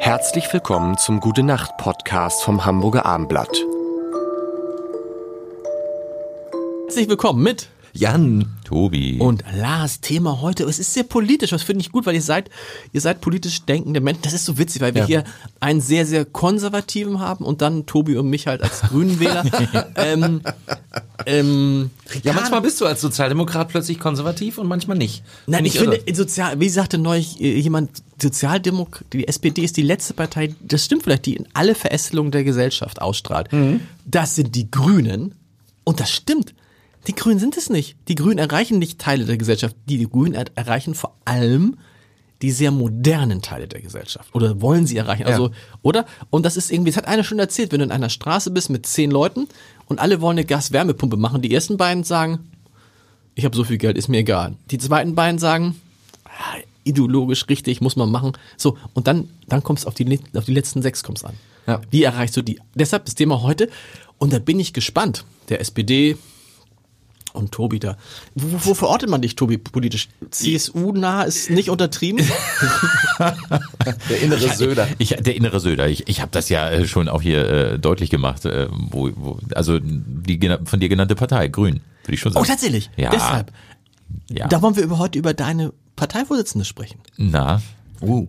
Herzlich willkommen zum Gute Nacht Podcast vom Hamburger Armblatt. Herzlich willkommen mit Jan. Tobi. und Lars. Thema heute, es ist sehr politisch, das finde ich gut, weil ihr seid, ihr seid politisch denkende Menschen. Das ist so witzig, weil wir Ja. hier einen sehr, sehr konservativen haben und dann Tobi und mich halt als Grünenwähler. ähm, ähm, Ja, manchmal bist du als Sozialdemokrat plötzlich konservativ und manchmal nicht. Nein, ich irre. finde, in sozial, wie sagte neulich äh, jemand, Sozialdemok, die SPD ist die letzte Partei, das stimmt vielleicht, die in alle Verästelungen der Gesellschaft ausstrahlt. Das sind die Grünen. Und das stimmt. Die Grünen sind es nicht. Die Grünen erreichen nicht Teile der Gesellschaft. Die Grünen er erreichen vor allem die sehr modernen Teile der Gesellschaft. Oder wollen sie erreichen. Also, oder? Und das ist irgendwie, das hat einer schon erzählt, wenn du in einer Straße bist mit zehn Leuten und alle wollen eine Gas-Wärmepumpe machen. Die ersten beiden sagen, ich habe so viel Geld, ist mir egal. Die zweiten beiden sagen, ah, ideologisch richtig, muss man machen. So, und dann, dann kommst du auf die, auf die letzten sechs kommst an. Ja. Wie erreichst du die? Deshalb das Thema heute. Und da bin ich gespannt. Der SPD und Tobi da. Wo, wo verortet man dich, Tobi, politisch? CSU-nah ist nicht untertrieben? Der innere Söder. Ich, der innere Söder. Ich, ich habe das ja äh, schon auch hier äh, deutlich gemacht. Äh, wo, wo, also die von dir genannte Partei, Grün, würde ich schon sagen. Oh, tatsächlich. Ja. Deshalb. Ja. Da wollen wir über heute über deine Parteivorsitzende sprechen. Na, Uh.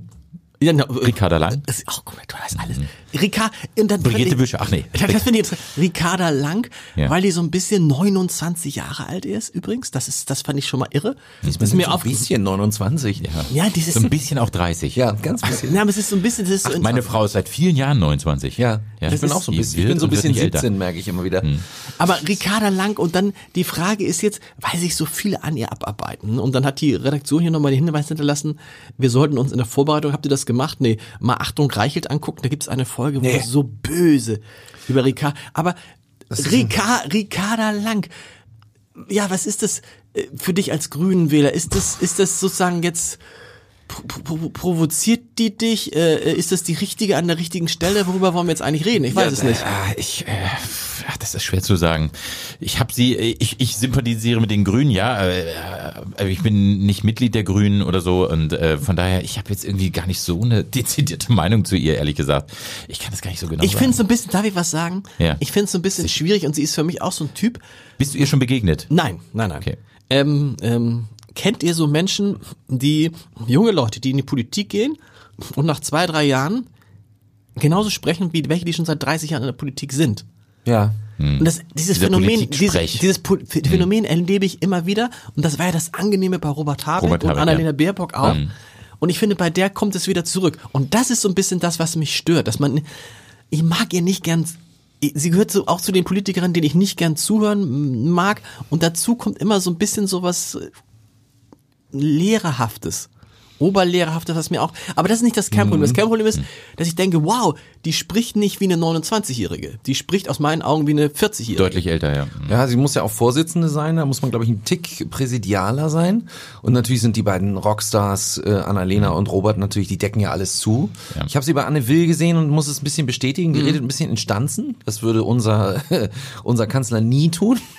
Ja, na, Ricarda Lang? Das, oh, guck mal, du weißt alles. Rika, und dann Brigitte Büscher, ach nee. Ja, Das finde ich interessant. Ricarda Lang, Ja. weil die so ein bisschen 29 Jahre alt ist, übrigens. Das ist, das fand ich schon mal irre. Das ist Mir so ein auf, bisschen 29. Ja, ja, dieses, So ein bisschen auch 30. ja ganz bisschen. na, aber es ist so ein bisschen, das ist so Meine Frau ist seit vielen Jahren 29. Ja, ja ich bin ist- auch so ein bisschen. Ich bin so ein bisschen nicht älter. 17, merke ich immer wieder. Aber Ricarda Lang und dann die Frage ist jetzt, weil sich so viele an ihr abarbeiten und dann hat die Redaktion hier nochmal den Hinweis hinterlassen, wir sollten uns in der Vorbereitung, habt ihr das gemacht? Nee, mal Achtung Reichelt angucken, da gibt's eine Folge, wo Nee. es so böse über Ricarda, aber ist Rica, Ricarda Lang, ja, was ist das äh, für dich als Grünenwähler? Ist das, ist das sozusagen jetzt, pro- pro- provoziert die dich? Äh, ist das die richtige an der richtigen Stelle? Worüber wollen wir jetzt eigentlich reden? Ich weiß es nicht. Äh, ich, äh, das ist schwer zu sagen. Ich habe sie, ich, ich sympathisiere mit den Grünen, ja. Äh, ich bin nicht Mitglied der Grünen oder so und äh, von daher, ich habe jetzt irgendwie gar nicht so eine dezidierte Meinung zu ihr, ehrlich gesagt. Ich kann das gar nicht so genau Ich sagen. finde es so ein bisschen, darf ich was sagen? Ja. Ich finde es so ein bisschen schwierig und sie ist für mich auch so ein Typ. Bist du ihr schon begegnet? Nein, nein, nein. Okay. Ähm, ähm, kennt ihr so Menschen, die, junge Leute, die in die Politik gehen und nach zwei, drei Jahren genauso sprechen wie welche, die schon seit 30 Jahren in der Politik sind? Ja. Und das, dieses Dieser Phänomen, dieses, dieses Po- Phänomen erlebe ich immer wieder. Und das war ja das Angenehme bei Robert Habeck Robert und Habeck, Annalena ja. Baerbock auch. Und ich finde, bei der kommt es wieder zurück. Und das ist so ein bisschen das, was mich stört, dass man, ich mag ihr nicht gern, sie gehört so auch zu den Politikerinnen, denen ich nicht gern zuhören mag. Und dazu kommt immer so ein bisschen sowas Lehrerhaftes. Oberlehrerhaftes, was mir auch, aber das ist nicht das Kernproblem. Das Kernproblem ist, dass ich denke, wow, die spricht nicht wie eine 29-Jährige. Die spricht aus meinen Augen wie eine 40-Jährige. Deutlich älter, ja. Ja, sie muss ja auch Vorsitzende sein, da muss man, glaube ich, ein Tick präsidialer sein. Und natürlich sind die beiden Rockstars, äh, Annalena und Robert, natürlich, die decken ja alles zu. Ja. Ich habe sie bei Anne Will gesehen und muss es ein bisschen bestätigen. Die Mhm. redet ein bisschen in Stanzen. Das würde unser, unser Kanzler nie tun.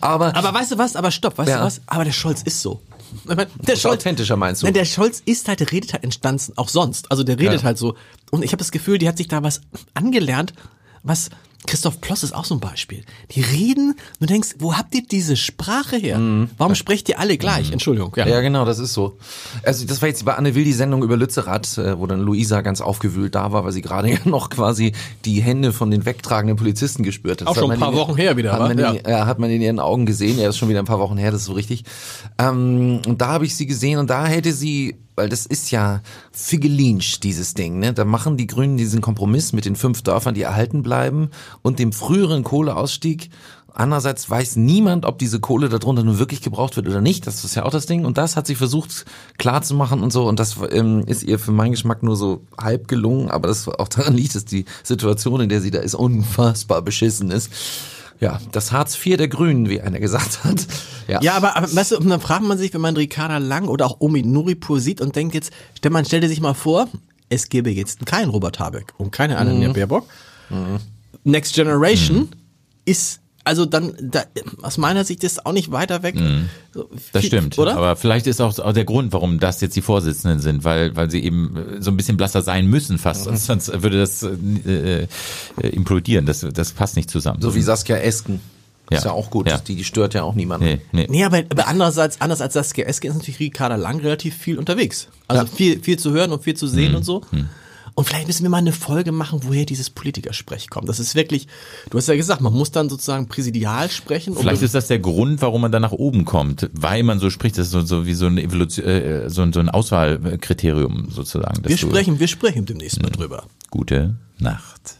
Aber, Aber weißt du was? Aber stopp, weißt Ja. du was? Aber der Scholz ist so. Meine, Der Ist authentischer, meinst du? Nein, der Scholz ist halt, der redet halt in Stanzen, auch sonst. Also der redet Ja. halt so. Und ich habe das Gefühl, die hat sich da was angelernt, was Christoph Ploss ist auch so ein Beispiel. Die reden, du denkst, wo habt ihr diese Sprache her? Warum sprecht ihr alle gleich? Entschuldigung. Ja. Mhm. Ja, genau, das ist so. Also das war jetzt bei Anne Will die Sendung über Lützerath, äh, wo dann Luisa ganz aufgewühlt da war, weil sie gerade ja noch quasi die Hände von den wegtragenden Polizisten gespürt hat. Auch schon hat ein paar in- Wochen her wieder, hat man, Ja. in, ja, hat man in ihren Augen gesehen. Ja, das ist schon wieder ein paar Wochen her, das ist so richtig. Ähm, und da habe ich sie gesehen und da hätte sie weil das ist ja Figelinsch, dieses Ding, ne? Da machen die Grünen diesen Kompromiss mit den fünf Dörfern, die erhalten bleiben und dem früheren Kohleausstieg. Andererseits weiß niemand, ob diese Kohle darunter nun wirklich gebraucht wird oder nicht. Das ist ja auch das Ding. Und das hat sie versucht klar zu machen und so. Und das ähm, ist ihr für meinen Geschmack nur so halb gelungen. Aber das auch daran liegt, dass die Situation, in der sie da ist, unfassbar beschissen ist. Ja, das Hartz IV der Grünen, wie einer gesagt hat. Ja, Ja, aber, aber weißt du, und dann fragt man sich, wenn man Ricarda Lang oder auch Omi Nuripur sieht und denkt jetzt, stell, man stelle sich mal vor, es gäbe jetzt keinen Robert Habeck und keine Annalena Baerbock. Next Generation ist also dann, da, aus meiner Sicht ist es auch nicht weiter weg. So Das viel- stimmt, oder? aber vielleicht ist auch, auch der Grund, warum das jetzt die Vorsitzenden sind, weil weil sie eben äh, so ein bisschen blasser sein müssen fast, sonst, sonst würde das äh, äh, implodieren. Das das passt nicht zusammen. So wie Saskia Esken. Ja. Ist ja auch gut. Ja. Die, die stört ja auch niemanden. nee, nee. Nee, aber, aber andererseits, anders als Saskia Esken ist natürlich Ricarda Lang relativ viel unterwegs. Also viel, viel zu hören und viel zu Mhm. sehen und so. Und vielleicht müssen wir mal eine Folge machen, woher dieses Politikersprech kommt. Das ist wirklich, du hast ja gesagt, man muss dann sozusagen präsidial sprechen. Vielleicht ist das der Grund, warum man da nach oben kommt, weil man so spricht. Das ist so, so wie so ein Evolution, äh, so, ein- so ein Auswahlkriterium sozusagen. wir sprechen, wir sprechen demnächst mal drüber. Gute Nacht.